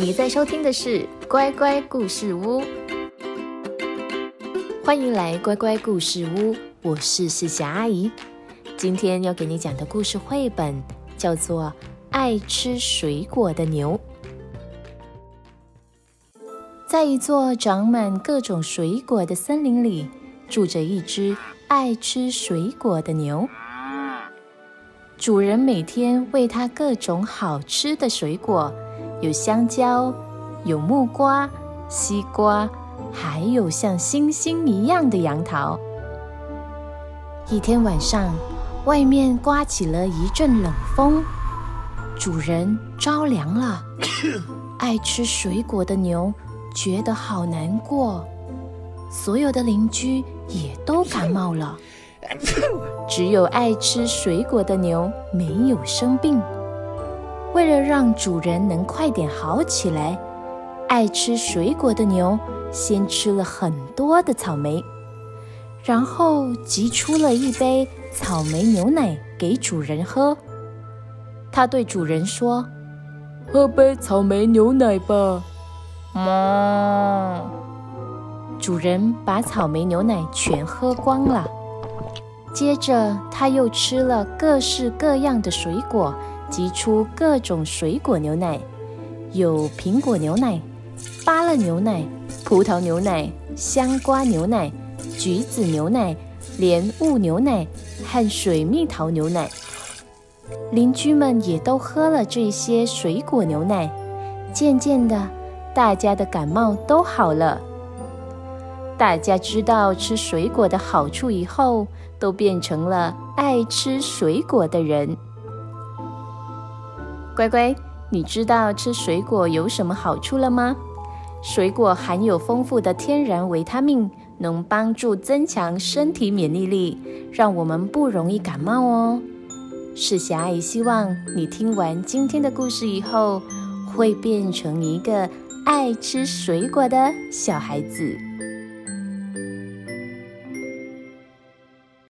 你在收听的是乖乖故事屋，欢迎来乖乖故事屋，我是世霞阿姨。今天要给你讲的故事绘本叫做《爱吃水果的牛》。在一座长满各种水果的森林里，住着一只爱吃水果的牛。主人每天喂它各种好吃的水果。有香蕉，有木瓜、西瓜，还有像星星一样的杨桃。一天晚上，外面刮起了一阵冷风，主人着凉了。爱吃水果的牛觉得好难过，所有的邻居也都感冒了，只有爱吃水果的牛没有生病。为了让主人能快点好起来，爱吃水果的牛先吃了很多的草莓，然后挤出了一杯草莓牛奶给主人喝。他对主人说：“喝杯草莓牛奶吧。”嗯，主人把草莓牛奶全喝光了。接着，他又吃了各式各样的水果。挤出各种水果牛奶，有苹果牛奶、芭乐牛奶、葡萄牛奶、香瓜牛奶、橘子牛奶、莲雾牛奶和水蜜桃牛奶。邻居们也都喝了这些水果牛奶，渐渐的，大家的感冒都好了。大家知道吃水果的好处以后，都变成了爱吃水果的人。乖乖，你知道吃水果有什么好处了吗？水果含有丰富的天然维他命，能帮助增强身体免疫力，让我们不容易感冒哦。世霞阿姨希望你听完今天的故事以后，会变成一个爱吃水果的小孩子。